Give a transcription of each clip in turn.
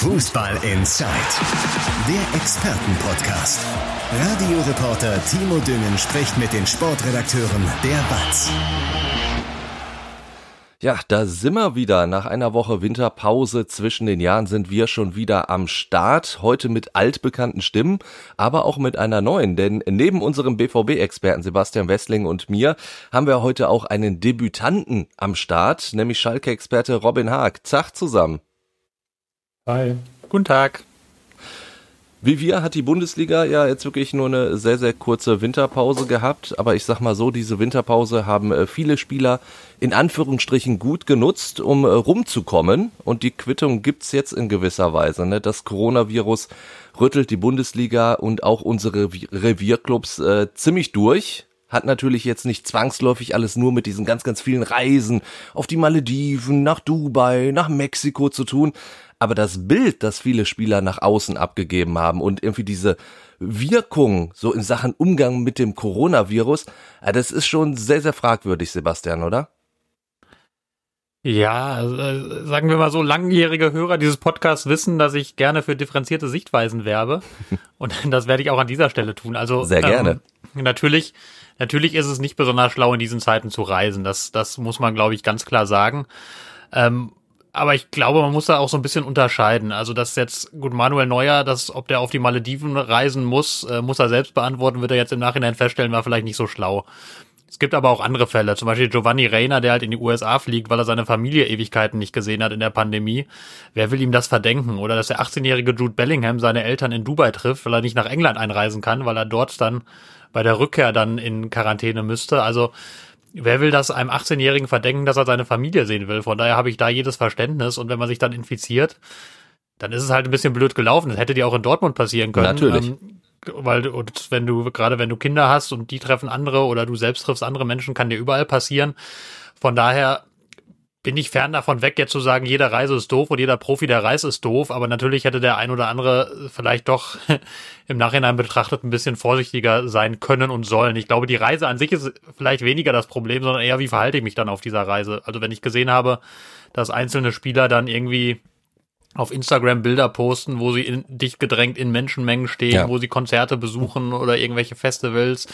Fußball Inside, der Expertenpodcast. Radioreporter Timo Düngen spricht mit den Sportredakteuren der BATS. Ja, da sind wir wieder. Nach einer Woche Winterpause zwischen den Jahren sind wir schon wieder am Start. Heute mit altbekannten Stimmen, aber auch mit einer neuen. Denn neben unserem BVB-Experten Sebastian Wessling und mir haben wir heute auch einen Debütanten am Start, nämlich Schalke-Experte Robin Haag. Zach zusammen. Hi. Guten Tag. Wie wir hat die Bundesliga ja jetzt wirklich nur eine sehr, sehr kurze Winterpause gehabt. Aber ich sag mal so, diese Winterpause haben äh, viele Spieler in Anführungsstrichen gut genutzt, um äh, rumzukommen. Und die Quittung gibt's jetzt in gewisser Weise. Ne? Das Coronavirus rüttelt die Bundesliga und auch unsere Revierclubs äh, ziemlich durch hat natürlich jetzt nicht zwangsläufig alles nur mit diesen ganz, ganz vielen Reisen auf die Malediven, nach Dubai, nach Mexiko zu tun. Aber das Bild, das viele Spieler nach außen abgegeben haben und irgendwie diese Wirkung so in Sachen Umgang mit dem Coronavirus, das ist schon sehr, sehr fragwürdig, Sebastian, oder? Ja, also, äh, sagen wir mal so, langjährige Hörer dieses Podcasts wissen, dass ich gerne für differenzierte Sichtweisen werbe. Und das werde ich auch an dieser Stelle tun. Also sehr gerne. Ähm, natürlich, natürlich ist es nicht besonders schlau, in diesen Zeiten zu reisen. Das, das muss man, glaube ich, ganz klar sagen. Ähm, aber ich glaube, man muss da auch so ein bisschen unterscheiden. Also, dass jetzt, gut, Manuel Neuer, dass, ob der auf die Malediven reisen muss, äh, muss er selbst beantworten, wird er jetzt im Nachhinein feststellen, war vielleicht nicht so schlau. Es gibt aber auch andere Fälle, zum Beispiel Giovanni Reina, der halt in die USA fliegt, weil er seine Familie Ewigkeiten nicht gesehen hat in der Pandemie. Wer will ihm das verdenken? Oder dass der 18-jährige Jude Bellingham seine Eltern in Dubai trifft, weil er nicht nach England einreisen kann, weil er dort dann bei der Rückkehr dann in Quarantäne müsste. Also wer will das einem 18-Jährigen verdenken, dass er seine Familie sehen will? Von daher habe ich da jedes Verständnis. Und wenn man sich dann infiziert, dann ist es halt ein bisschen blöd gelaufen. Das hätte dir auch in Dortmund passieren können. Natürlich. Ähm, weil und wenn du gerade wenn du Kinder hast und die treffen andere oder du selbst triffst andere Menschen, kann dir überall passieren. Von daher bin ich fern davon weg, jetzt zu sagen, jeder Reise ist doof und jeder Profi der Reise ist doof, aber natürlich hätte der ein oder andere vielleicht doch im Nachhinein betrachtet ein bisschen vorsichtiger sein können und sollen. Ich glaube, die Reise an sich ist vielleicht weniger das Problem, sondern eher, wie verhalte ich mich dann auf dieser Reise? Also wenn ich gesehen habe, dass einzelne Spieler dann irgendwie auf Instagram Bilder posten, wo sie in, dicht gedrängt in Menschenmengen stehen, ja. wo sie Konzerte besuchen oder irgendwelche Festivals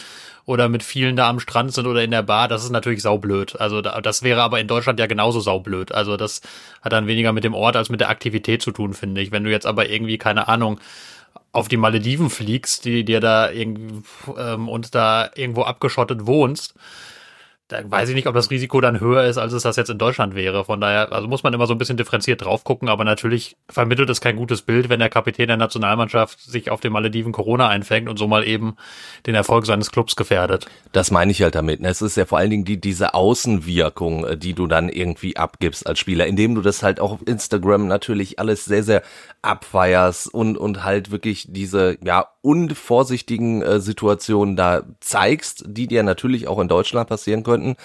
oder mit vielen da am Strand sind oder in der Bar, das ist natürlich saublöd. Also da, das wäre aber in Deutschland ja genauso saublöd. Also das hat dann weniger mit dem Ort als mit der Aktivität zu tun, finde ich. Wenn du jetzt aber irgendwie, keine Ahnung, auf die Malediven fliegst, die dir da irgendwie ähm, und da irgendwo abgeschottet wohnst, da weiß ich nicht, ob das Risiko dann höher ist, als es das jetzt in Deutschland wäre. Von daher, also muss man immer so ein bisschen differenziert drauf gucken, aber natürlich vermittelt es kein gutes Bild, wenn der Kapitän der Nationalmannschaft sich auf den Malediven Corona einfängt und so mal eben den Erfolg seines Clubs gefährdet. Das meine ich halt damit. Es ist ja vor allen Dingen die, diese Außenwirkung, äh, die du dann irgendwie abgibst als Spieler, indem du das halt auch auf Instagram natürlich alles sehr, sehr abfeierst und, und halt wirklich diese, ja, unvorsichtigen äh, Situationen da zeigst, die dir natürlich auch in Deutschland passieren könnten.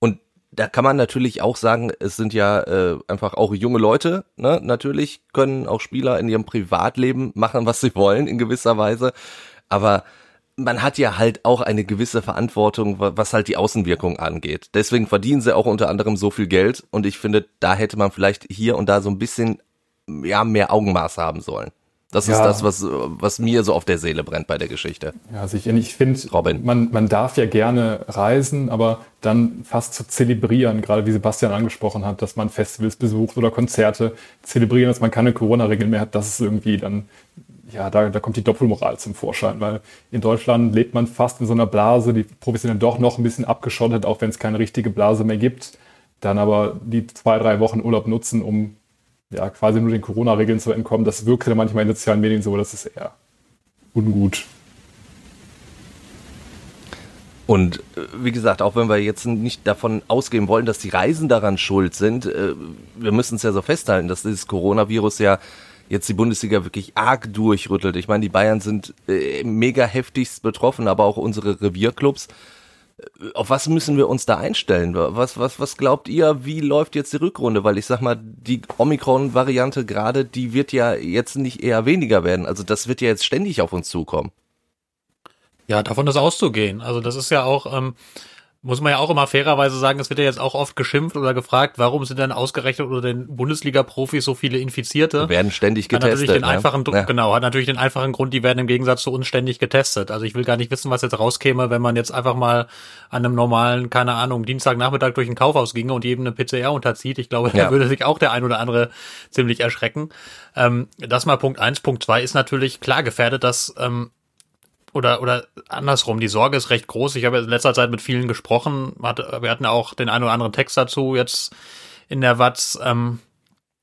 Und da kann man natürlich auch sagen, es sind ja äh, einfach auch junge Leute, ne? Natürlich können auch Spieler in ihrem Privatleben machen, was sie wollen, in gewisser Weise. Aber man hat ja halt auch eine gewisse Verantwortung, was halt die Außenwirkung angeht. Deswegen verdienen sie auch unter anderem so viel Geld und ich finde, da hätte man vielleicht hier und da so ein bisschen ja mehr Augenmaß haben sollen. Das ja. ist das, was, was mir so auf der Seele brennt bei der Geschichte. Ja, also ich, ich finde, man, man darf ja gerne reisen, aber dann fast zu zelebrieren, gerade wie Sebastian angesprochen hat, dass man Festivals besucht oder Konzerte zelebrieren, dass man keine Corona-Regeln mehr hat, das ist irgendwie dann, ja, da, da kommt die Doppelmoral zum Vorschein, weil in Deutschland lebt man fast in so einer Blase, die professionell doch noch ein bisschen abgeschottet, auch wenn es keine richtige Blase mehr gibt. Dann aber die zwei, drei Wochen Urlaub nutzen, um ja, quasi nur den Corona-Regeln zu entkommen, das wirkt ja manchmal in sozialen Medien so, das ist eher ungut. Und äh, wie gesagt, auch wenn wir jetzt nicht davon ausgehen wollen, dass die Reisen daran schuld sind, äh, wir müssen es ja so festhalten, dass dieses Coronavirus ja jetzt die Bundesliga wirklich arg durchrüttelt. Ich meine, die Bayern sind äh, mega heftigst betroffen, aber auch unsere Revierclubs auf was müssen wir uns da einstellen? Was, was, was glaubt ihr, wie läuft jetzt die Rückrunde? Weil ich sag mal, die Omikron-Variante gerade, die wird ja jetzt nicht eher weniger werden. Also das wird ja jetzt ständig auf uns zukommen. Ja, davon ist auszugehen. Also das ist ja auch, ähm, Muss man ja auch immer fairerweise sagen, es wird ja jetzt auch oft geschimpft oder gefragt, warum sind denn ausgerechnet unter den Bundesliga-Profis so viele Infizierte? Die werden ständig getestet. Hat natürlich den ne? einfachen, ja. genau, hat natürlich den einfachen Grund, die werden im Gegensatz zu uns ständig getestet. Also ich will gar nicht wissen, was jetzt rauskäme, wenn man jetzt einfach mal an einem normalen, keine Ahnung, Dienstagnachmittag durch ein Kaufhaus ginge und jedem eine PCR unterzieht. Ich glaube, ja. da würde sich auch der ein oder andere ziemlich erschrecken. Ähm, das mal Punkt eins. Punkt zwei ist natürlich klar gefährdet, dass ähm, oder, oder andersrum, die Sorge ist recht groß. Ich habe in letzter Zeit mit vielen gesprochen. Wir hatten auch den einen oder anderen Text dazu jetzt in der Watz. Ähm,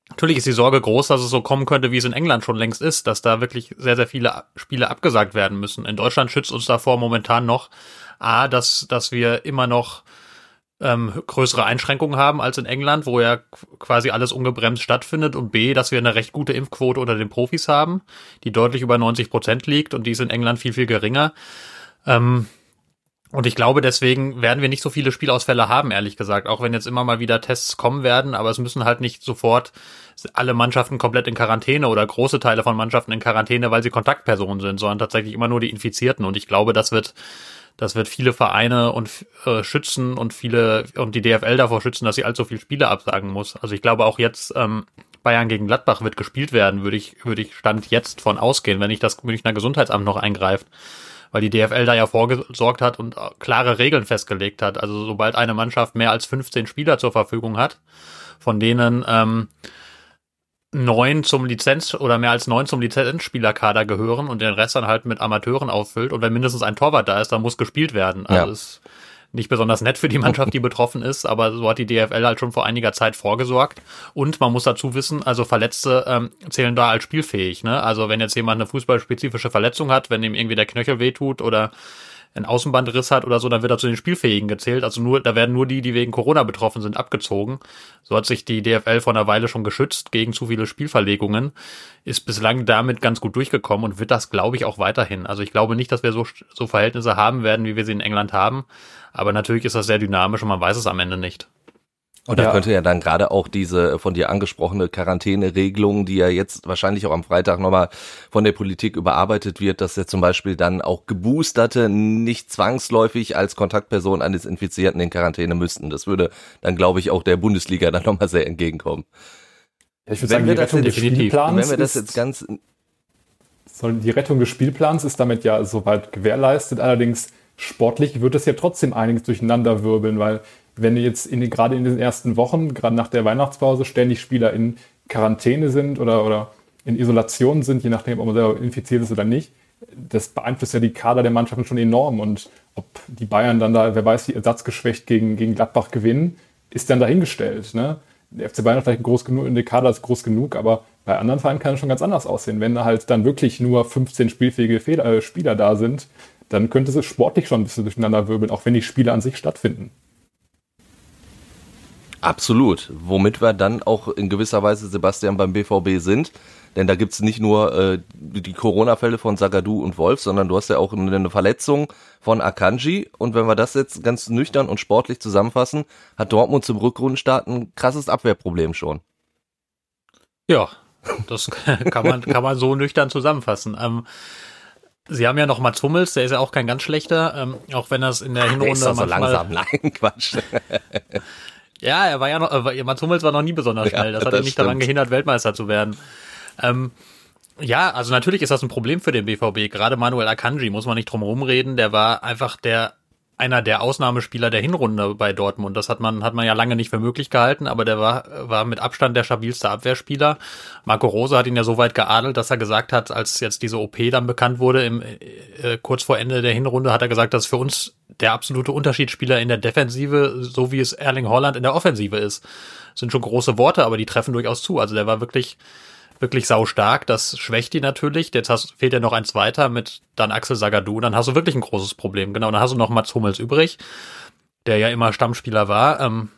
natürlich ist die Sorge groß, dass es so kommen könnte, wie es in England schon längst ist, dass da wirklich sehr, sehr viele Spiele abgesagt werden müssen. In Deutschland schützt uns davor momentan noch A, dass, dass wir immer noch ähm, größere Einschränkungen haben als in England, wo ja quasi alles ungebremst stattfindet und B, dass wir eine recht gute Impfquote unter den Profis haben, die deutlich über 90 Prozent liegt und die ist in England viel, viel geringer. Ähm, und ich glaube, deswegen werden wir nicht so viele Spielausfälle haben, ehrlich gesagt, auch wenn jetzt immer mal wieder Tests kommen werden, aber es müssen halt nicht sofort alle Mannschaften komplett in Quarantäne oder große Teile von Mannschaften in Quarantäne, weil sie Kontaktpersonen sind, sondern tatsächlich immer nur die Infizierten. Und ich glaube, das wird das wird viele Vereine und äh, schützen und viele und die DFL davor schützen, dass sie allzu viel Spiele absagen muss. Also ich glaube auch jetzt ähm, Bayern gegen Gladbach wird gespielt werden, würde ich würde ich stand jetzt von ausgehen, wenn nicht das Münchner Gesundheitsamt noch eingreift, weil die DFL da ja vorgesorgt hat und äh, klare Regeln festgelegt hat. Also sobald eine Mannschaft mehr als 15 Spieler zur Verfügung hat, von denen ähm, neun zum Lizenz oder mehr als neun zum Lizenzspielerkader gehören und den Rest dann halt mit Amateuren auffüllt. Und wenn mindestens ein Torwart da ist, dann muss gespielt werden. Also ja. ist nicht besonders nett für die Mannschaft, die betroffen ist, aber so hat die DFL halt schon vor einiger Zeit vorgesorgt. Und man muss dazu wissen, also Verletzte ähm, zählen da als spielfähig. Ne? Also wenn jetzt jemand eine fußballspezifische Verletzung hat, wenn ihm irgendwie der Knöchel wehtut oder einen Außenbandriss hat oder so, dann wird er zu den Spielfähigen gezählt. Also nur, da werden nur die, die wegen Corona betroffen sind, abgezogen. So hat sich die DFL vor einer Weile schon geschützt gegen zu viele Spielverlegungen, ist bislang damit ganz gut durchgekommen und wird das, glaube ich, auch weiterhin. Also ich glaube nicht, dass wir so, so Verhältnisse haben werden, wie wir sie in England haben. Aber natürlich ist das sehr dynamisch und man weiß es am Ende nicht. Und da ja. könnte ja dann gerade auch diese von dir angesprochene Quarantäneregelung, die ja jetzt wahrscheinlich auch am Freitag nochmal von der Politik überarbeitet wird, dass ja zum Beispiel dann auch Geboosterte nicht zwangsläufig als Kontaktperson eines Infizierten in Quarantäne müssten. Das würde dann, glaube ich, auch der Bundesliga dann nochmal sehr entgegenkommen. Ja, ich würde sagen, die Rettung des Spielplans wenn wir das jetzt ganz die Rettung des Spielplans ist damit ja soweit gewährleistet. Allerdings sportlich wird es ja trotzdem einiges durcheinander wirbeln, weil wenn jetzt in, gerade in den ersten Wochen, gerade nach der Weihnachtspause, ständig Spieler in Quarantäne sind oder, oder in Isolation sind, je nachdem, ob man selber infiziert ist oder nicht, das beeinflusst ja die Kader der Mannschaften schon enorm. Und ob die Bayern dann da, wer weiß, wie ersatzgeschwächt gegen, gegen Gladbach gewinnen, ist dann dahingestellt. Ne? Der FC Bayern vielleicht groß genug, der Kader ist groß genug, aber bei anderen Vereinen kann es schon ganz anders aussehen. Wenn da halt dann wirklich nur 15 spielfähige Fehler, äh, Spieler da sind, dann könnte es sportlich schon ein bisschen durcheinander wirbeln, auch wenn die Spiele an sich stattfinden. Absolut. Womit wir dann auch in gewisser Weise, Sebastian, beim BVB sind. Denn da gibt's nicht nur äh, die Corona-Fälle von Sagadu und Wolf, sondern du hast ja auch eine Verletzung von Akanji. Und wenn wir das jetzt ganz nüchtern und sportlich zusammenfassen, hat Dortmund zum Rückrundenstart ein krasses Abwehrproblem schon. Ja, das kann man, kann man so nüchtern zusammenfassen. Ähm, Sie haben ja noch Mats Hummels, der ist ja auch kein ganz schlechter, ähm, auch wenn das in der Hinrunde Ach, der ist so langsam, nein, Quatsch. Ja, er war ja noch, äh, Mats Hummels war noch nie besonders schnell. Das ja, hat ihn nicht stimmt. daran gehindert, Weltmeister zu werden. Ähm, ja, also natürlich ist das ein Problem für den BVB. Gerade Manuel Akanji muss man nicht drum rumreden. Der war einfach der einer der Ausnahmespieler der Hinrunde bei Dortmund. Das hat man, hat man ja lange nicht für möglich gehalten, aber der war, war mit Abstand der stabilste Abwehrspieler. Marco Rose hat ihn ja so weit geadelt, dass er gesagt hat, als jetzt diese OP dann bekannt wurde, im, äh, kurz vor Ende der Hinrunde, hat er gesagt, dass für uns der absolute Unterschiedsspieler in der Defensive, so wie es Erling Holland in der Offensive ist. Das sind schon große Worte, aber die treffen durchaus zu. Also der war wirklich, wirklich saustark. Das schwächt die natürlich. Jetzt hast, fehlt ja noch ein zweiter mit dann Axel Sagadou. Dann hast du wirklich ein großes Problem. Genau, dann hast du noch Mats Hummels übrig, der ja immer Stammspieler war. Ähm,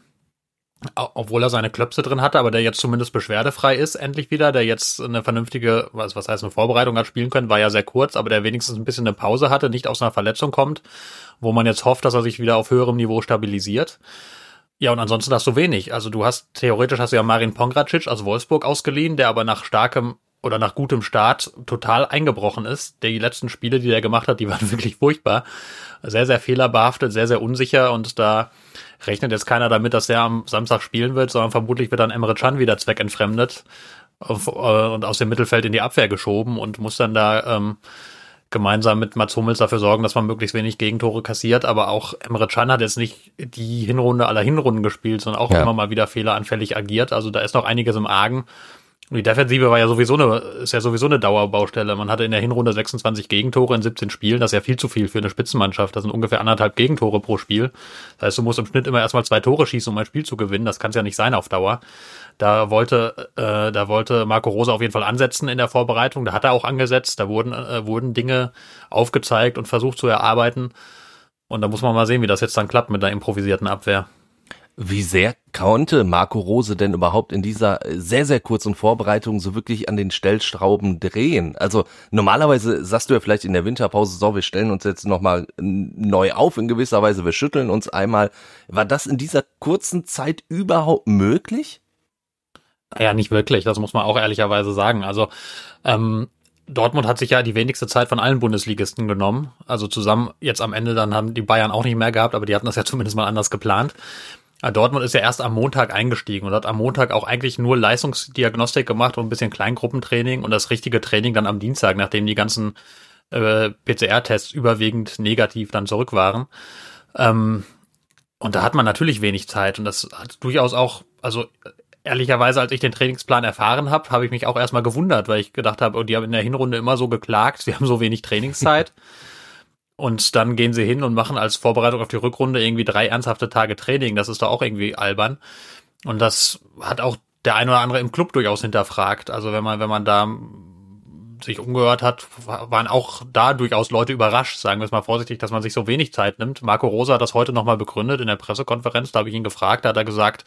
obwohl er seine Klöpse drin hatte, aber der jetzt zumindest beschwerdefrei ist, endlich wieder, der jetzt eine vernünftige, was, was heißt eine Vorbereitung hat spielen können, war ja sehr kurz, aber der wenigstens ein bisschen eine Pause hatte, nicht aus einer Verletzung kommt, wo man jetzt hofft, dass er sich wieder auf höherem Niveau stabilisiert. Ja, und ansonsten hast du wenig. Also du hast, theoretisch hast du ja Marin Pongracic aus Wolfsburg ausgeliehen, der aber nach starkem oder nach gutem Start total eingebrochen ist. Die letzten Spiele, die er gemacht hat, die waren wirklich furchtbar. Sehr, sehr fehlerbehaftet, sehr, sehr unsicher und da rechnet jetzt keiner damit, dass er am Samstag spielen wird, sondern vermutlich wird dann Emre Can wieder zweckentfremdet äh, und aus dem Mittelfeld in die Abwehr geschoben und muss dann da ähm, gemeinsam mit Mats Hummels dafür sorgen, dass man möglichst wenig Gegentore kassiert. Aber auch Emre Can hat jetzt nicht die Hinrunde aller Hinrunden gespielt, sondern auch ja. immer mal wieder fehleranfällig agiert. Also da ist noch einiges im Argen. Und die Defensive war ja sowieso eine, ist ja sowieso eine Dauerbaustelle. Man hatte in der Hinrunde 26 Gegentore in 17 Spielen. Das ist ja viel zu viel für eine Spitzenmannschaft. Das sind ungefähr anderthalb Gegentore pro Spiel. Das heißt, du musst im Schnitt immer erstmal zwei Tore schießen, um ein Spiel zu gewinnen. Das kann es ja nicht sein auf Dauer. Da wollte, äh, da wollte Marco Rosa auf jeden Fall ansetzen in der Vorbereitung. Da hat er auch angesetzt. Da wurden, äh, wurden Dinge aufgezeigt und versucht zu erarbeiten. Und da muss man mal sehen, wie das jetzt dann klappt mit einer improvisierten Abwehr. Wie sehr konnte Marco Rose denn überhaupt in dieser sehr, sehr kurzen Vorbereitung so wirklich an den Stellstrauben drehen? Also normalerweise sagst du ja vielleicht in der Winterpause, so, wir stellen uns jetzt nochmal neu auf in gewisser Weise, wir schütteln uns einmal. War das in dieser kurzen Zeit überhaupt möglich? Ja, nicht wirklich, das muss man auch ehrlicherweise sagen. Also ähm, Dortmund hat sich ja die wenigste Zeit von allen Bundesligisten genommen. Also zusammen jetzt am Ende dann haben die Bayern auch nicht mehr gehabt, aber die hatten das ja zumindest mal anders geplant. Ja, Dortmund ist ja erst am Montag eingestiegen und hat am Montag auch eigentlich nur Leistungsdiagnostik gemacht und ein bisschen Kleingruppentraining und das richtige Training dann am Dienstag, nachdem die ganzen äh, PCR-Tests überwiegend negativ dann zurück waren. Ähm, und da hat man natürlich wenig Zeit und das hat durchaus auch, also ehrlicherweise, als ich den Trainingsplan erfahren habe, habe ich mich auch erstmal gewundert, weil ich gedacht habe, oh, die haben in der Hinrunde immer so geklagt, sie haben so wenig Trainingszeit. Und dann gehen sie hin und machen als Vorbereitung auf die Rückrunde irgendwie drei ernsthafte Tage Training. Das ist doch auch irgendwie albern. Und das hat auch der ein oder andere im Club durchaus hinterfragt. Also wenn man, wenn man da sich umgehört hat, waren auch da durchaus Leute überrascht, sagen wir es mal vorsichtig, dass man sich so wenig Zeit nimmt. Marco Rosa hat das heute nochmal begründet in der Pressekonferenz, da habe ich ihn gefragt, da hat er gesagt,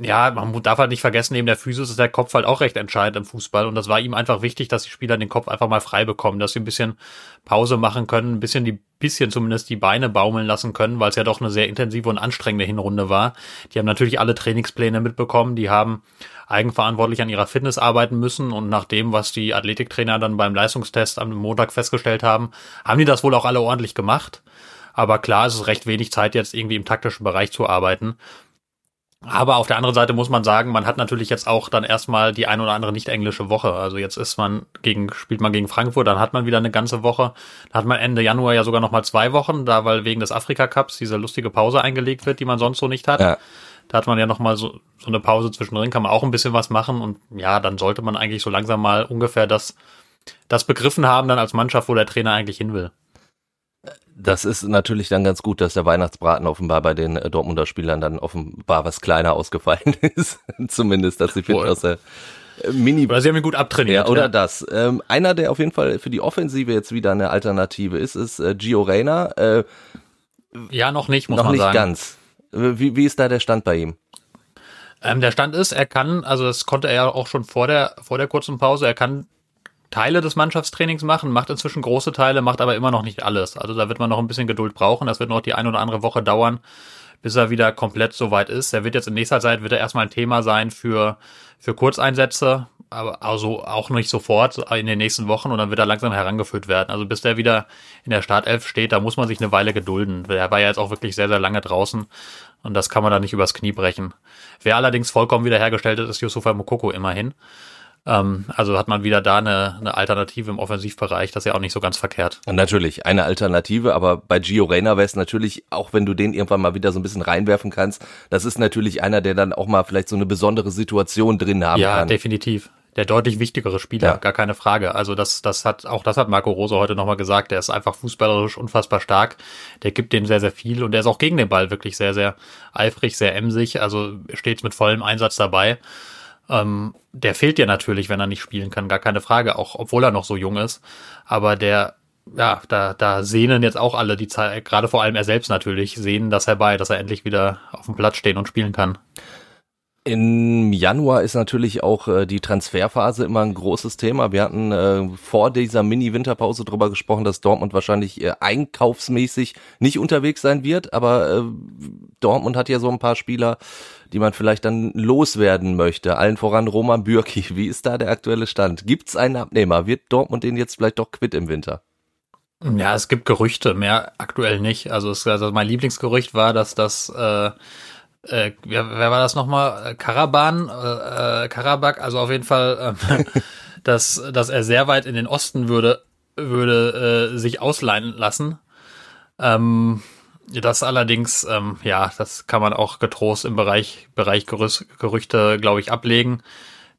ja, man darf halt nicht vergessen, neben der Physis ist der Kopf halt auch recht entscheidend im Fußball. Und das war ihm einfach wichtig, dass die Spieler den Kopf einfach mal frei bekommen, dass sie ein bisschen Pause machen können, ein bisschen die, bisschen zumindest die Beine baumeln lassen können, weil es ja doch eine sehr intensive und anstrengende Hinrunde war. Die haben natürlich alle Trainingspläne mitbekommen, die haben eigenverantwortlich an ihrer Fitness arbeiten müssen und nach dem, was die Athletiktrainer dann beim Leistungstest am Montag festgestellt haben, haben die das wohl auch alle ordentlich gemacht. Aber klar, es ist recht wenig Zeit, jetzt irgendwie im taktischen Bereich zu arbeiten. Aber auf der anderen Seite muss man sagen, man hat natürlich jetzt auch dann erstmal die ein oder andere nicht englische Woche. Also jetzt ist man gegen, spielt man gegen Frankfurt, dann hat man wieder eine ganze Woche. Dann hat man Ende Januar ja sogar nochmal zwei Wochen, da weil wegen des Afrika Cups diese lustige Pause eingelegt wird, die man sonst so nicht hat. Ja. Da hat man ja nochmal so, so eine Pause zwischendrin, kann man auch ein bisschen was machen und ja, dann sollte man eigentlich so langsam mal ungefähr das, das begriffen haben dann als Mannschaft, wo der Trainer eigentlich hin will. Das ist natürlich dann ganz gut, dass der Weihnachtsbraten offenbar bei den äh, Dortmunder Spielern dann offenbar was kleiner ausgefallen ist. Zumindest, dass sie fit aus der äh, Mini. Oder sie haben ihn gut abtrainiert. Ja, oder ja. das. Ähm, einer, der auf jeden Fall für die Offensive jetzt wieder eine Alternative ist, ist äh, Gio Reyna. Äh, ja, noch nicht, muss noch man sagen. Noch nicht ganz. Wie, wie ist da der Stand bei ihm? Ähm, der Stand ist, er kann, also das konnte er ja auch schon vor der, vor der kurzen Pause, er kann Teile des Mannschaftstrainings machen, macht inzwischen große Teile, macht aber immer noch nicht alles. Also da wird man noch ein bisschen Geduld brauchen. Das wird noch die ein oder andere Woche dauern, bis er wieder komplett so weit ist. Er wird jetzt in nächster Zeit wird er erstmal ein Thema sein für, für Kurzeinsätze, aber also auch nicht sofort in den nächsten Wochen und dann wird er langsam herangeführt werden. Also bis der wieder in der Startelf steht, da muss man sich eine Weile gedulden. Er war ja jetzt auch wirklich sehr, sehr lange draußen und das kann man da nicht übers Knie brechen. Wer allerdings vollkommen wiederhergestellt ist, ist Yusufa Mokoko immerhin. Ähm, also hat man wieder da eine, eine Alternative im Offensivbereich, das ist ja auch nicht so ganz verkehrt. Natürlich, eine Alternative, aber bei Gio Reyna wäre es natürlich, auch wenn du den irgendwann mal wieder so ein bisschen reinwerfen kannst, das ist natürlich einer, der dann auch mal vielleicht so eine besondere Situation drin haben ja, kann. Ja, definitiv der deutlich wichtigere Spieler, ja. gar keine Frage. Also das, das hat, auch das hat Marco Rose heute nochmal gesagt. Der ist einfach fußballerisch unfassbar stark. Der gibt dem sehr, sehr viel und der ist auch gegen den Ball wirklich sehr, sehr eifrig, sehr emsig. Also steht mit vollem Einsatz dabei. Ähm, der fehlt dir natürlich, wenn er nicht spielen kann, gar keine Frage, auch obwohl er noch so jung ist. Aber der, ja, da, da sehnen jetzt auch alle die Zeit, gerade vor allem er selbst natürlich, sehen das herbei, dass er endlich wieder auf dem Platz stehen und spielen kann. Im Januar ist natürlich auch äh, die Transferphase immer ein großes Thema. Wir hatten äh, vor dieser Mini-Winterpause drüber gesprochen, dass Dortmund wahrscheinlich äh, einkaufsmäßig nicht unterwegs sein wird, aber äh, Dortmund hat ja so ein paar Spieler, die man vielleicht dann loswerden möchte. Allen voran Roman Bürki. Wie ist da der aktuelle Stand? Gibt's einen Abnehmer? Wird Dortmund den jetzt vielleicht doch quitt im Winter? Ja, es gibt Gerüchte, mehr aktuell nicht. Also, es, also mein Lieblingsgerücht war, dass das äh, äh, wer, wer war das nochmal? Karaban, äh, äh, Karabak, also auf jeden Fall, äh, dass, dass er sehr weit in den Osten würde, würde äh, sich ausleihen lassen. Ähm, das allerdings, ähm, ja, das kann man auch getrost im Bereich, Bereich Gerüst, Gerüchte, glaube ich, ablegen.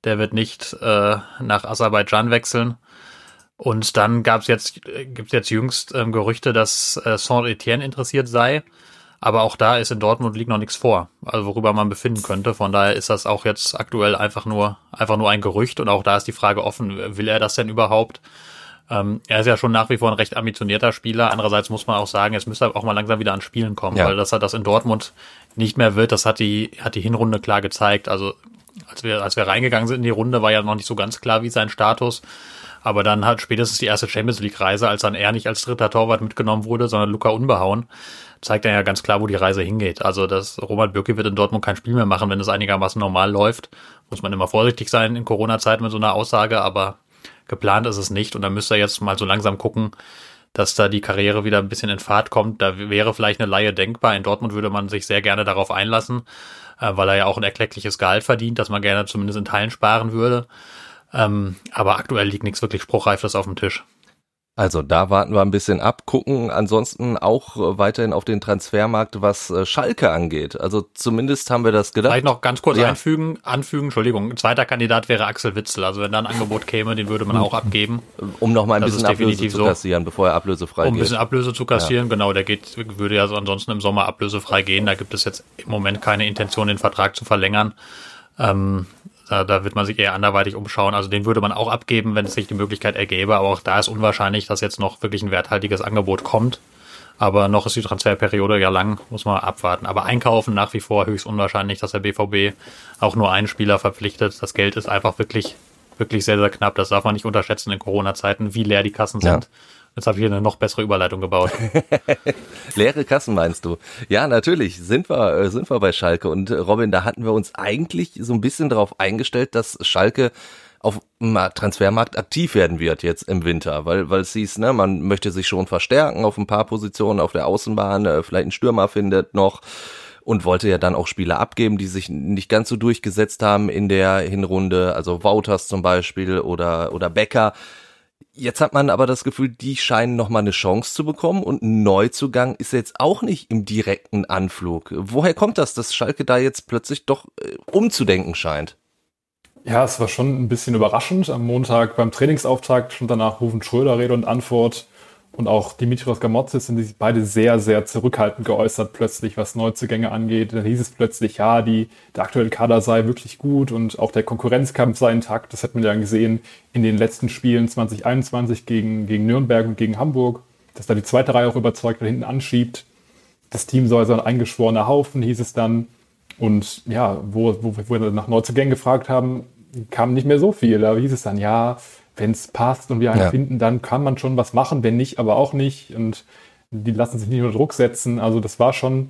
Der wird nicht äh, nach Aserbaidschan wechseln. Und dann gab es jetzt, gibt jetzt jüngst ähm, Gerüchte, dass äh, Saint-Etienne interessiert sei. Aber auch da ist in Dortmund liegt noch nichts vor, also worüber man befinden könnte. Von daher ist das auch jetzt aktuell einfach nur, einfach nur ein Gerücht. Und auch da ist die Frage offen, will er das denn überhaupt? Ähm, er ist ja schon nach wie vor ein recht ambitionierter Spieler. Andererseits muss man auch sagen, jetzt müsste er auch mal langsam wieder an Spielen kommen, ja. weil dass er das in Dortmund nicht mehr wird, das hat die, hat die Hinrunde klar gezeigt. Also als wir, als wir reingegangen sind in die Runde, war ja noch nicht so ganz klar, wie sein Status. Aber dann hat spätestens die erste Champions League Reise, als dann er nicht als dritter Torwart mitgenommen wurde, sondern Luca unbehauen, zeigt ja ganz klar, wo die Reise hingeht. Also, dass Robert Bürki wird in Dortmund kein Spiel mehr machen, wenn es einigermaßen normal läuft. Muss man immer vorsichtig sein in Corona-Zeiten mit so einer Aussage, aber geplant ist es nicht. Und dann müsste er jetzt mal so langsam gucken, dass da die Karriere wieder ein bisschen in Fahrt kommt. Da wäre vielleicht eine Laie denkbar. In Dortmund würde man sich sehr gerne darauf einlassen, äh, weil er ja auch ein erkleckliches Gehalt verdient, dass man gerne zumindest in Teilen sparen würde. Ähm, aber aktuell liegt nichts wirklich Spruchreifes auf dem Tisch. Also da warten wir ein bisschen ab, gucken ansonsten auch äh, weiterhin auf den Transfermarkt, was äh, Schalke angeht. Also zumindest haben wir das gedacht. Vielleicht noch ganz kurz ja. einfügen, anfügen, Entschuldigung, ein zweiter Kandidat wäre Axel Witzel. Also wenn da ein Angebot käme, den würde man auch abgeben. Um noch mal ein das bisschen Ablöse zu kassieren, so. bevor er ablösefrei geht. Um ein bisschen Ablöse zu kassieren, ja. genau, der geht, würde ja so ansonsten im Sommer ablösefrei gehen. Da gibt es jetzt im Moment keine Intention, den Vertrag zu verlängern. Ähm, da, da wird man sich eher anderweitig umschauen. Also den würde man auch abgeben, wenn es sich die Möglichkeit ergäbe. Aber auch da ist unwahrscheinlich, dass jetzt noch wirklich ein werthaltiges Angebot kommt. Aber noch ist die Transferperiode ja lang, muss man abwarten. Aber einkaufen nach wie vor höchst unwahrscheinlich, dass der BVB auch nur einen Spieler verpflichtet. Das Geld ist einfach wirklich, wirklich sehr, sehr knapp. Das darf man nicht unterschätzen in Corona-Zeiten, wie leer die Kassen sind. Jetzt habe ich hier eine noch bessere Überleitung gebaut. Leere Kassen meinst du? Ja, natürlich sind wir, äh, sind wir bei Schalke. Und äh, Robin, da hatten wir uns eigentlich so ein bisschen darauf eingestellt, dass Schalke auf dem Transfermarkt aktiv werden wird jetzt im Winter, weil weil es hieß, ne, man möchte sich schon verstärken auf ein paar Positionen auf der Außenbahn, äh, vielleicht einen Stürmer findet noch und wollte ja dann auch Spieler abgeben, die sich nicht ganz so durchgesetzt haben in der Hinrunde, also Wouters zum Beispiel oder oder Becker. Jetzt hat man aber das Gefühl, die scheinen nochmal eine Chance zu bekommen und Neuzugang ist jetzt auch nicht im direkten Anflug. Woher kommt das, dass Schalke da jetzt plötzlich doch äh, umzudenken scheint? Ja, es war schon ein bisschen überraschend. Am Montag beim Trainingsauftakt schon danach rufen Schröder Rede und Antwort und auch Dimitrios Gamotzis sind sich beide sehr, sehr zurückhaltend geäußert plötzlich, was Neuzugänge angeht. Dann hieß es plötzlich, ja, die, der aktuelle Kader sei wirklich gut und auch der Konkurrenzkampf sei intakt. Das hat man ja gesehen in den letzten Spielen 2021 gegen, gegen Nürnberg und gegen Hamburg, dass da die zweite Reihe auch überzeugt und hinten anschiebt. Das Team soll so ein eingeschworener Haufen, hieß es dann. Und ja, wo, wo, wo wir nach Neuzugängen gefragt haben, kam nicht mehr so viel. Da hieß es dann, ja, wenn es passt und wir einen ja. finden, dann kann man schon was machen, wenn nicht, aber auch nicht. Und die lassen sich nicht unter Druck setzen. Also das war schon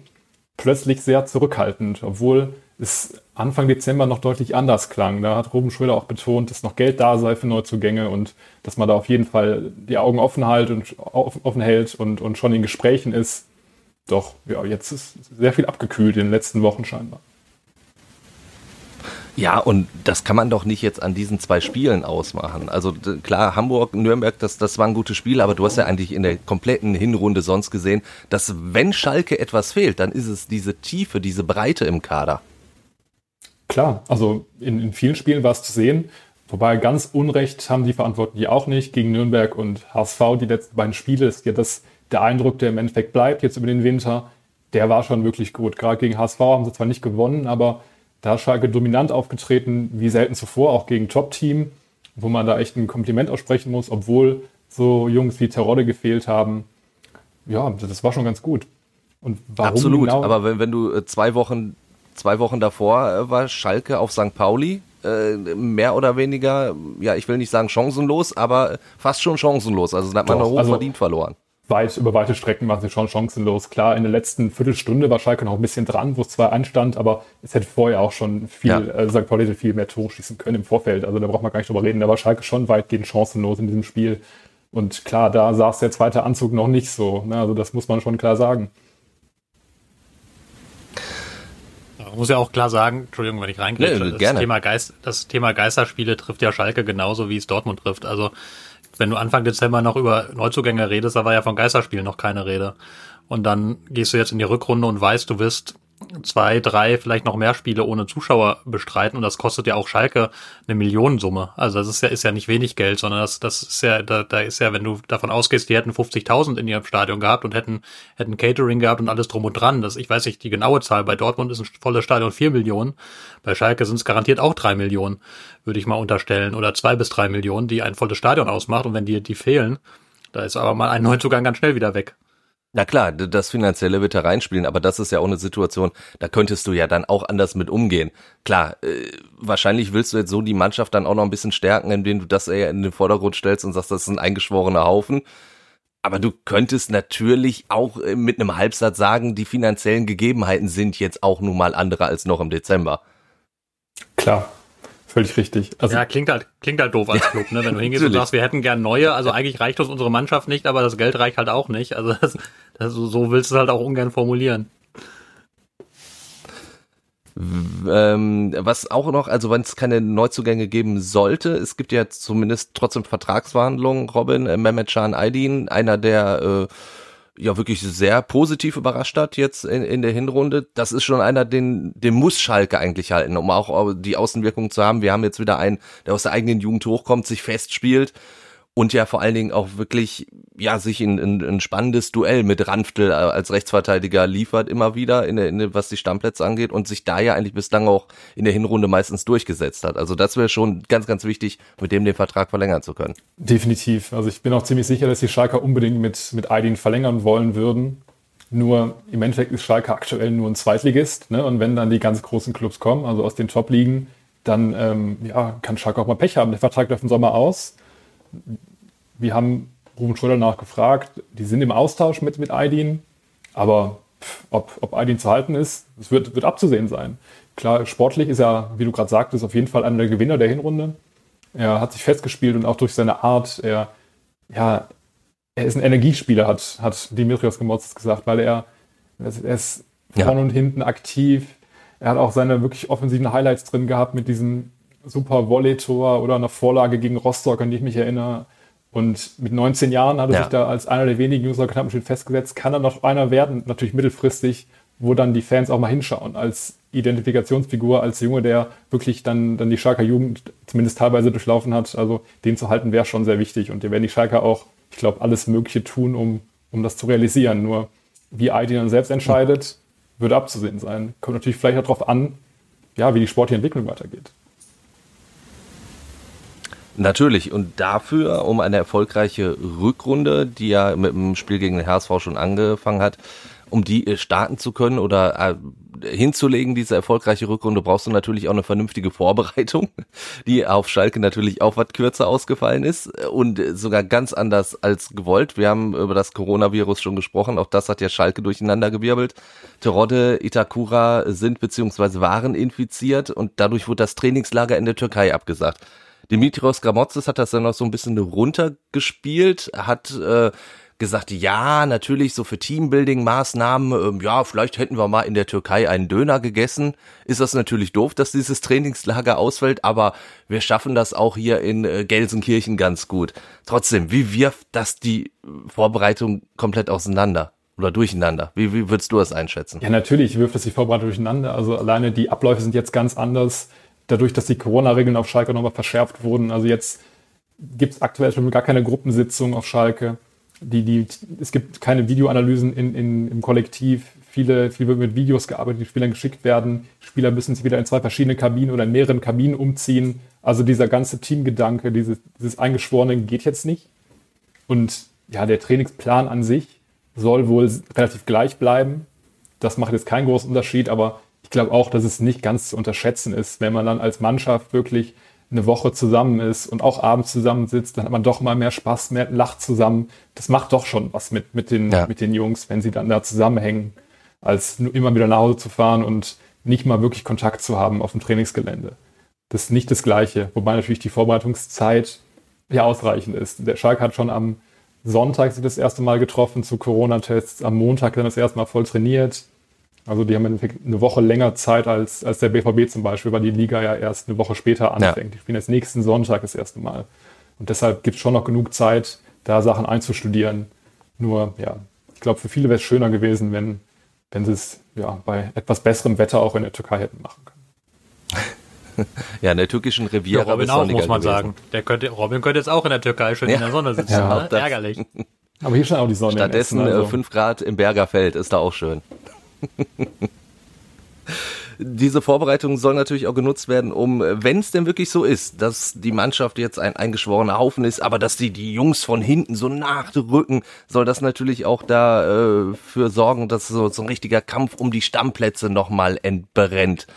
plötzlich sehr zurückhaltend, obwohl es Anfang Dezember noch deutlich anders klang. Da hat Ruben Schröder auch betont, dass noch Geld da sei für Neuzugänge und dass man da auf jeden Fall die Augen offen hält und offen hält und, und schon in Gesprächen ist. Doch, ja, jetzt ist sehr viel abgekühlt in den letzten Wochen scheinbar. Ja, und das kann man doch nicht jetzt an diesen zwei Spielen ausmachen. Also klar, Hamburg, Nürnberg, das, das waren gute Spiele, aber du hast ja eigentlich in der kompletten Hinrunde sonst gesehen, dass wenn Schalke etwas fehlt, dann ist es diese Tiefe, diese Breite im Kader. Klar, also in, in vielen Spielen war es zu sehen. Wobei ganz Unrecht haben die Verantwortlichen auch nicht gegen Nürnberg und HSV die letzten beiden Spiele. Ist ja das der Eindruck, der im Endeffekt bleibt jetzt über den Winter. Der war schon wirklich gut. Gerade gegen HSV haben sie zwar nicht gewonnen, aber da ist Schalke dominant aufgetreten, wie selten zuvor, auch gegen Top-Team, wo man da echt ein Kompliment aussprechen muss, obwohl so Jungs wie Terodde gefehlt haben. Ja, das war schon ganz gut. Und warum Absolut, genau? aber wenn, wenn du äh, zwei Wochen zwei Wochen davor äh, war Schalke auf St. Pauli äh, mehr oder weniger, ja, ich will nicht sagen chancenlos, aber fast schon chancenlos. Also da hat man Doch, noch also verdient verloren. Weit, über weite Strecken waren sie schon chancenlos. Klar, in der letzten Viertelstunde war Schalke noch ein bisschen dran, wo es zwar anstand, aber es hätte vorher auch schon viel, ja. äh, St. Pauli hätte viel mehr Tore schießen können im Vorfeld. Also da braucht man gar nicht drüber reden. Da war Schalke schon weitgehend chancenlos in diesem Spiel. Und klar, da saß der zweite Anzug noch nicht so. Ne? Also das muss man schon klar sagen. Man muss ja auch klar sagen, Entschuldigung, wenn ich reingreife, nee, das, Thema Geist, das Thema Geisterspiele trifft ja Schalke genauso, wie es Dortmund trifft. Also wenn du Anfang Dezember noch über Neuzugänge redest, da war ja von Geisterspielen noch keine Rede. Und dann gehst du jetzt in die Rückrunde und weißt, du wirst zwei, drei, vielleicht noch mehr Spiele ohne Zuschauer bestreiten und das kostet ja auch Schalke eine Millionensumme. Also das ist ja, ist ja nicht wenig Geld, sondern das, das ist ja, da, da ist ja, wenn du davon ausgehst, die hätten 50.000 in ihrem Stadion gehabt und hätten, hätten Catering gehabt und alles drum und dran. Das, ich weiß nicht die genaue Zahl. Bei Dortmund ist ein volles Stadion vier Millionen. Bei Schalke sind es garantiert auch drei Millionen, würde ich mal unterstellen, oder zwei bis drei Millionen, die ein volles Stadion ausmacht. Und wenn die, die fehlen, da ist aber mal ein Neuzugang ganz schnell wieder weg. Na klar, das Finanzielle wird da reinspielen, aber das ist ja auch eine Situation, da könntest du ja dann auch anders mit umgehen. Klar, äh, wahrscheinlich willst du jetzt so die Mannschaft dann auch noch ein bisschen stärken, indem du das eher in den Vordergrund stellst und sagst, das ist ein eingeschworener Haufen. Aber du könntest natürlich auch äh, mit einem Halbsatz sagen, die finanziellen Gegebenheiten sind jetzt auch nun mal andere als noch im Dezember. Klar, Völlig richtig. Also ja, klingt halt, klingt halt doof als Club, ne? Wenn du hingehst und sagst, wir hätten gern neue, also eigentlich reicht uns unsere Mannschaft nicht, aber das Geld reicht halt auch nicht. Also das, das, so willst du es halt auch ungern formulieren. Ähm, was auch noch, also wenn es keine Neuzugänge geben sollte, es gibt ja zumindest trotzdem Vertragsverhandlungen, Robin, äh, Mehmet Can Aydin, einer der äh, ja wirklich sehr positiv überrascht hat jetzt in, in der Hinrunde. Das ist schon einer, den, den muss Schalke eigentlich halten, um auch die Außenwirkung zu haben. Wir haben jetzt wieder einen, der aus der eigenen Jugend hochkommt, sich festspielt und ja vor allen Dingen auch wirklich ja sich in, in, ein spannendes Duell mit Ranftl äh, als Rechtsverteidiger liefert immer wieder in, in was die Stammplätze angeht und sich da ja eigentlich bislang auch in der Hinrunde meistens durchgesetzt hat. Also das wäre schon ganz ganz wichtig, mit dem den Vertrag verlängern zu können. Definitiv. Also ich bin auch ziemlich sicher, dass die Schalker unbedingt mit mit Aydin verlängern wollen würden. Nur im Endeffekt ist Schalke aktuell nur ein Zweitligist, ne? Und wenn dann die ganz großen Clubs kommen, also aus den Top-Ligen, dann ähm, ja, kann Schalke auch mal Pech haben. Der Vertrag läuft im Sommer aus wir haben Ruben Schröder nachgefragt, die sind im Austausch mit, mit Aydin, aber ob, ob Aydin zu halten ist, es wird, wird abzusehen sein. Klar, sportlich ist er, wie du gerade sagtest, auf jeden Fall einer der Gewinner der Hinrunde. Er hat sich festgespielt und auch durch seine Art, er, ja, er ist ein Energiespieler, hat, hat Dimitrios Gemotzes gesagt, weil er, er ist ja. vorne und hinten aktiv. Er hat auch seine wirklich offensiven Highlights drin gehabt mit diesem super Volley-Tor oder einer Vorlage gegen Rostock, an die ich mich erinnere. Und mit 19 Jahren hat er ja. sich da als einer der wenigen Jungs knappen Schild festgesetzt. Kann er noch einer werden, natürlich mittelfristig, wo dann die Fans auch mal hinschauen, als Identifikationsfigur, als Junge, der wirklich dann, dann die Schalker Jugend zumindest teilweise durchlaufen hat. Also den zu halten wäre schon sehr wichtig. Und der werden die Schalker auch, ich glaube, alles Mögliche tun, um, um das zu realisieren. Nur wie Aydin dann selbst entscheidet, würde abzusehen sein. Kommt natürlich vielleicht auch darauf an, ja, wie die sportliche Entwicklung weitergeht. Natürlich. Und dafür, um eine erfolgreiche Rückrunde, die ja mit dem Spiel gegen den HSV schon angefangen hat, um die äh, starten zu können oder äh, hinzulegen, diese erfolgreiche Rückrunde, brauchst du natürlich auch eine vernünftige Vorbereitung, die auf Schalke natürlich auch was kürzer ausgefallen ist und sogar ganz anders als gewollt. Wir haben über das Coronavirus schon gesprochen, auch das hat ja Schalke durcheinander gewirbelt. Terodde, Itakura sind beziehungsweise waren infiziert und dadurch wurde das Trainingslager in der Türkei abgesagt. Dimitrios Gramotzes hat das dann noch so ein bisschen runtergespielt, hat äh, gesagt, ja, natürlich so für Teambuilding-Maßnahmen, äh, ja, vielleicht hätten wir mal in der Türkei einen Döner gegessen. Ist das natürlich doof, dass dieses Trainingslager ausfällt, aber wir schaffen das auch hier in äh, Gelsenkirchen ganz gut. Trotzdem, wie wirft das die Vorbereitung komplett auseinander? Oder durcheinander? Wie, wie würdest du das einschätzen? Ja, natürlich wirft das die Vorbereitung durcheinander. Also alleine die Abläufe sind jetzt ganz anders dadurch, dass die Corona-Regeln auf Schalke nochmal verschärft wurden. Also jetzt gibt es aktuell schon gar keine Gruppensitzung auf Schalke. Die, die, es gibt keine Videoanalysen in, in, im Kollektiv. Viele, viel wird mit Videos gearbeitet, die Spielern geschickt werden. Spieler müssen sich wieder in zwei verschiedene Kabinen oder in mehreren Kabinen umziehen. Also dieser ganze Teamgedanke, dieses, dieses Eingeschworene geht jetzt nicht. Und ja, der Trainingsplan an sich soll wohl relativ gleich bleiben. Das macht jetzt keinen großen Unterschied, aber glaube auch, dass es nicht ganz zu unterschätzen ist, wenn man dann als Mannschaft wirklich eine Woche zusammen ist und auch abends zusammensitzt, dann hat man doch mal mehr Spaß, mehr lacht zusammen. Das macht doch schon was mit, mit, den, ja. mit den Jungs, wenn sie dann da zusammenhängen, als nur immer wieder nach Hause zu fahren und nicht mal wirklich Kontakt zu haben auf dem Trainingsgelände. Das ist nicht das Gleiche, wobei natürlich die Vorbereitungszeit ja ausreichend ist. Der Schalke hat schon am Sonntag sich das erste Mal getroffen zu Corona-Tests, am Montag dann das erste Mal voll trainiert. Also die haben eine Woche länger Zeit als, als der BVB zum Beispiel, weil die Liga ja erst eine Woche später anfängt. Ja. Die spielen jetzt nächsten Sonntag das erste Mal. Und deshalb gibt es schon noch genug Zeit, da Sachen einzustudieren. Nur, ja, ich glaube, für viele wäre es schöner gewesen, wenn, wenn sie es ja, bei etwas besserem Wetter auch in der Türkei hätten machen können. ja, in der türkischen Riviera. Ja, Robin auch, muss man gewesen. sagen. Der könnte, Robin könnte jetzt auch in der Türkei schön ja. in der Sonne sitzen. Ja, ne? Ärgerlich. Aber hier scheint auch die Sonne. Stattdessen Essen, also. 5 Grad im Bergerfeld ist da auch schön. Diese Vorbereitung soll natürlich auch genutzt werden, um, wenn es denn wirklich so ist, dass die Mannschaft jetzt ein eingeschworener Haufen ist, aber dass die, die Jungs von hinten so nachrücken, soll das natürlich auch dafür äh, sorgen, dass so, so ein richtiger Kampf um die Stammplätze nochmal entbrennt.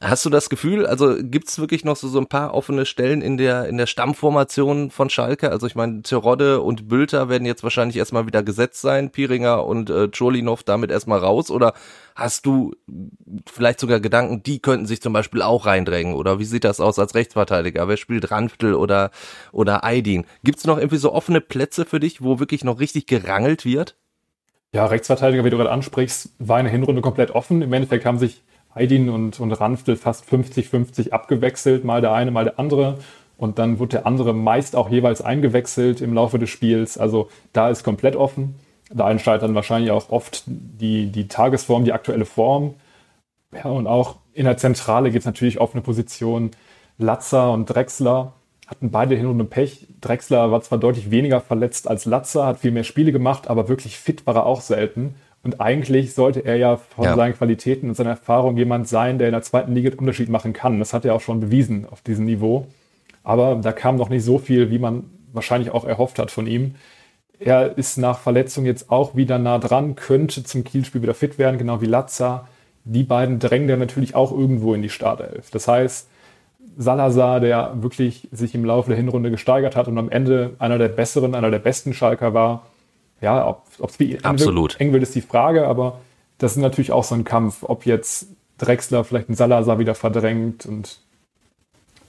Hast du das Gefühl, also gibt es wirklich noch so, so ein paar offene Stellen in der, in der Stammformation von Schalke? Also ich meine, Terodde und Bülter werden jetzt wahrscheinlich erstmal wieder gesetzt sein, Piringer und äh, Cholinov damit erstmal raus oder hast du vielleicht sogar Gedanken, die könnten sich zum Beispiel auch reindrängen oder wie sieht das aus als Rechtsverteidiger? Wer spielt Ranftl oder, oder Aydin? Gibt es noch irgendwie so offene Plätze für dich, wo wirklich noch richtig gerangelt wird? Ja, Rechtsverteidiger, wie du gerade ansprichst, war eine Hinrunde komplett offen. Im Endeffekt haben sich Heidin und, und Ranftel fast 50-50 abgewechselt, mal der eine, mal der andere. Und dann wird der andere meist auch jeweils eingewechselt im Laufe des Spiels. Also da ist komplett offen. Da entscheidet dann wahrscheinlich auch oft die, die Tagesform, die aktuelle Form. Ja, und auch in der Zentrale gibt es natürlich offene Positionen. Latzer und Drexler hatten beide hin und Pech. Drexler war zwar deutlich weniger verletzt als Latzer, hat viel mehr Spiele gemacht, aber wirklich fit war er auch selten. Und eigentlich sollte er ja von ja. seinen Qualitäten und seiner Erfahrung jemand sein, der in der zweiten Liga den Unterschied machen kann. Das hat er auch schon bewiesen auf diesem Niveau. Aber da kam noch nicht so viel, wie man wahrscheinlich auch erhofft hat von ihm. Er ist nach Verletzung jetzt auch wieder nah dran, könnte zum Kielspiel wieder fit werden, genau wie Lazza. Die beiden drängen dann natürlich auch irgendwo in die Startelf. Das heißt, Salazar, der wirklich sich im Laufe der Hinrunde gesteigert hat und am Ende einer der besseren, einer der besten Schalker war, ja, ob es wie Absolut. eng wird, ist die Frage, aber das ist natürlich auch so ein Kampf, ob jetzt Drexler vielleicht einen Salazar wieder verdrängt und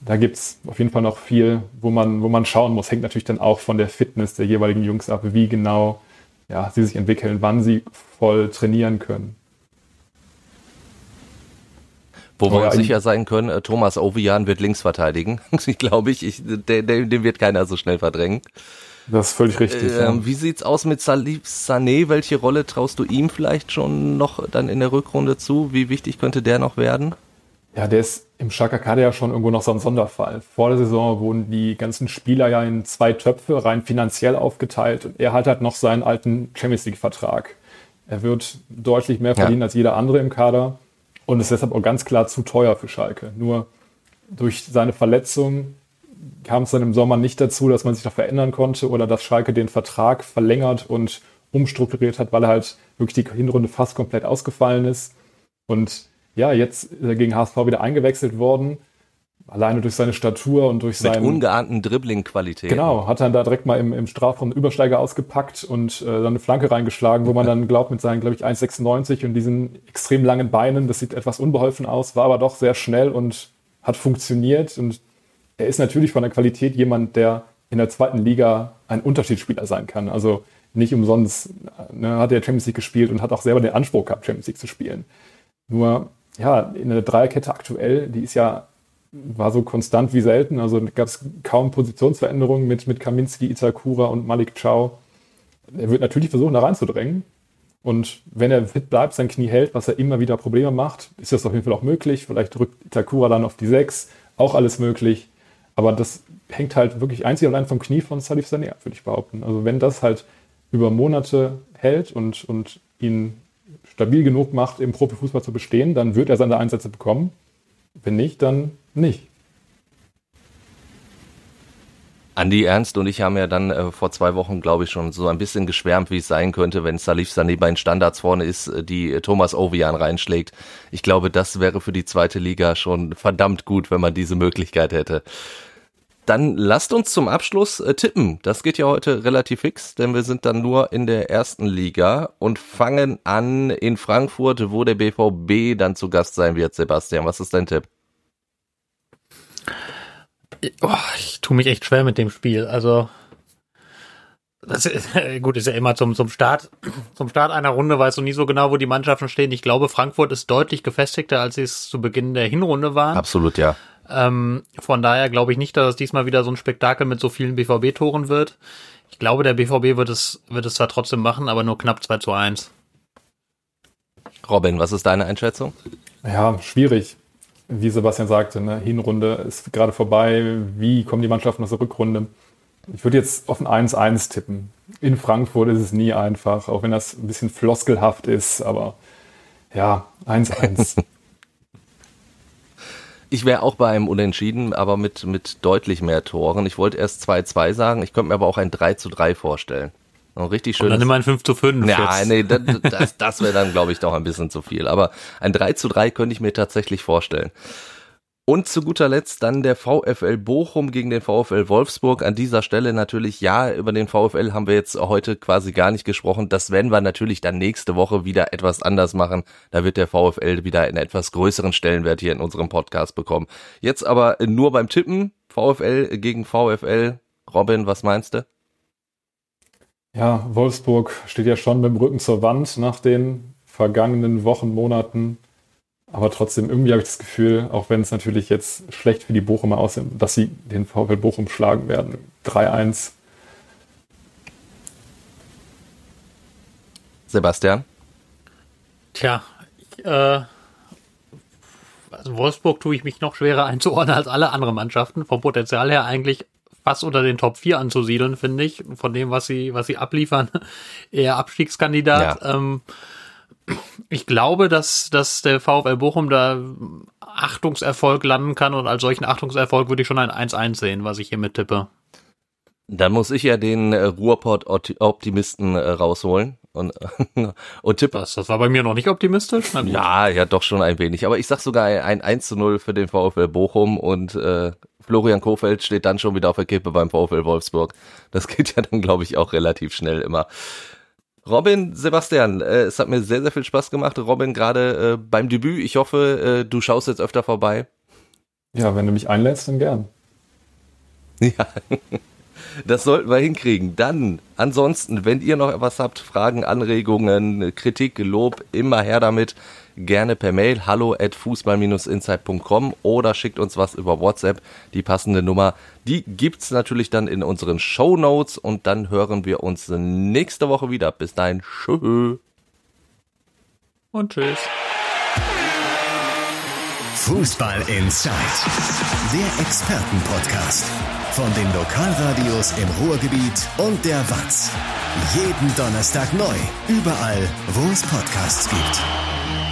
da gibt es auf jeden Fall noch viel, wo man, wo man schauen muss. Hängt natürlich dann auch von der Fitness der jeweiligen Jungs ab, wie genau ja, sie sich entwickeln, wann sie voll trainieren können. Wo wir uns sicher sein können, äh, Thomas Ovian wird links verteidigen. glaube ich, ich den, den wird keiner so schnell verdrängen. Das ist völlig richtig. Äh, ja. Wie sieht's aus mit Salif Sané? Welche Rolle traust du ihm vielleicht schon noch dann in der Rückrunde zu? Wie wichtig könnte der noch werden? Ja, der ist im Schalke Kader ja schon irgendwo noch so ein Sonderfall. Vor der Saison wurden die ganzen Spieler ja in zwei Töpfe rein finanziell aufgeteilt und er hat halt noch seinen alten Champions League Vertrag. Er wird deutlich mehr verdienen ja. als jeder andere im Kader und ist deshalb auch ganz klar zu teuer für Schalke. Nur durch seine Verletzung kam es dann im Sommer nicht dazu, dass man sich da verändern konnte oder dass Schalke den Vertrag verlängert und umstrukturiert hat, weil er halt wirklich die Hinrunde fast komplett ausgefallen ist. Und ja, jetzt ist er gegen HSV wieder eingewechselt worden. Alleine durch seine Statur und durch seine. Mit ungeahnten Dribbling-Qualität. Genau, hat dann da direkt mal im, im Strafraum einen Übersteiger ausgepackt und äh, dann eine Flanke reingeschlagen, wo man dann glaubt, mit seinen, glaube ich, 1,96 und diesen extrem langen Beinen, das sieht etwas unbeholfen aus, war aber doch sehr schnell und hat funktioniert. Und er ist natürlich von der Qualität jemand, der in der zweiten Liga ein Unterschiedsspieler sein kann. Also nicht umsonst ne, hat er Champions League gespielt und hat auch selber den Anspruch gehabt, Champions League zu spielen. Nur, ja, in der Dreierkette aktuell, die ist ja, war so konstant wie selten. Also gab es kaum Positionsveränderungen mit, mit Kaminski, Itakura und Malik Chow. Er wird natürlich versuchen, da reinzudrängen. Und wenn er fit bleibt, sein Knie hält, was er immer wieder Probleme macht, ist das auf jeden Fall auch möglich. Vielleicht drückt Itakura dann auf die 6, auch alles möglich. Aber das hängt halt wirklich einzig und allein vom Knie von Salif Sané würde ich behaupten. Also wenn das halt über Monate hält und, und ihn stabil genug macht, im Profifußball zu bestehen, dann wird er seine Einsätze bekommen. Wenn nicht, dann nicht. Andi Ernst und ich haben ja dann äh, vor zwei Wochen, glaube ich, schon so ein bisschen geschwärmt, wie es sein könnte, wenn Salif Sané bei den Standards vorne ist, äh, die äh, Thomas Ovian reinschlägt. Ich glaube, das wäre für die zweite Liga schon verdammt gut, wenn man diese Möglichkeit hätte. Dann lasst uns zum Abschluss äh, tippen. Das geht ja heute relativ fix, denn wir sind dann nur in der ersten Liga und fangen an in Frankfurt, wo der BVB dann zu Gast sein wird. Sebastian, was ist dein Tipp? Oh, ich tue mich echt schwer mit dem Spiel. Also das ist, gut, ist ja immer zum, zum Start, zum Start einer Runde weißt du nie so genau, wo die Mannschaften stehen. Ich glaube, Frankfurt ist deutlich gefestigter, als sie es zu Beginn der Hinrunde waren. Absolut, ja. Ähm, von daher glaube ich nicht, dass es diesmal wieder so ein Spektakel mit so vielen BVB-Toren wird. Ich glaube, der BVB wird es, wird es zwar trotzdem machen, aber nur knapp 2 zu 1. Robin, was ist deine Einschätzung? Ja, schwierig wie Sebastian sagte, ne, Hinrunde ist gerade vorbei. Wie kommen die Mannschaften aus der Rückrunde? Ich würde jetzt auf ein 1-1 tippen. In Frankfurt ist es nie einfach, auch wenn das ein bisschen floskelhaft ist, aber ja, 1-1. Ich wäre auch bei einem Unentschieden, aber mit, mit deutlich mehr Toren. Ich wollte erst 2-2 sagen, ich könnte mir aber auch ein 3-3 vorstellen. Ein richtig schön. Dann immer ein 5 zu 5. Ja, jetzt. nee, das, das, das wäre dann, glaube ich, doch ein bisschen zu viel. Aber ein 3 zu 3 könnte ich mir tatsächlich vorstellen. Und zu guter Letzt dann der VfL Bochum gegen den VfL Wolfsburg. An dieser Stelle natürlich, ja, über den VfL haben wir jetzt heute quasi gar nicht gesprochen. Das werden wir natürlich dann nächste Woche wieder etwas anders machen. Da wird der VfL wieder einen etwas größeren Stellenwert hier in unserem Podcast bekommen. Jetzt aber nur beim Tippen. VfL gegen VfL. Robin, was meinst du? Ja, Wolfsburg steht ja schon mit dem Rücken zur Wand nach den vergangenen Wochen, Monaten. Aber trotzdem, irgendwie habe ich das Gefühl, auch wenn es natürlich jetzt schlecht für die Bochumer aussieht, dass sie den VfL Bochum schlagen werden. 3-1. Sebastian? Tja, ich, äh, also Wolfsburg tue ich mich noch schwerer einzuordnen als alle anderen Mannschaften. Vom Potenzial her eigentlich fast unter den Top 4 anzusiedeln, finde ich, von dem, was sie, was sie abliefern, eher Abstiegskandidat. Ja. Ähm, ich glaube, dass, dass der VfL Bochum da Achtungserfolg landen kann und als solchen Achtungserfolg würde ich schon ein 1-1 sehen, was ich hier mit tippe. Dann muss ich ja den äh, Ruhrpott-Optimisten äh, rausholen und, und tippe. Das, das war bei mir noch nicht optimistisch. Ja, ja, doch schon ein wenig. Aber ich sag sogar ein 1 zu 0 für den VfL Bochum und äh, Florian Kofeld steht dann schon wieder auf der Kippe beim VfL Wolfsburg. Das geht ja dann, glaube ich, auch relativ schnell immer. Robin, Sebastian, äh, es hat mir sehr, sehr viel Spaß gemacht. Robin, gerade äh, beim Debüt. Ich hoffe, äh, du schaust jetzt öfter vorbei. Ja, wenn du mich einlädst, dann gern. Ja, das sollten wir hinkriegen. Dann, ansonsten, wenn ihr noch etwas habt, Fragen, Anregungen, Kritik, Lob, immer her damit gerne per Mail hallo at fußball-insight.com oder schickt uns was über WhatsApp. Die passende Nummer, die gibt's natürlich dann in unseren Show Notes und dann hören wir uns nächste Woche wieder. Bis dahin, tschö. Und tschüss. Fußball Inside, der Expertenpodcast von den Lokalradios im Ruhrgebiet und der Watz. Jeden Donnerstag neu, überall, wo es Podcasts gibt.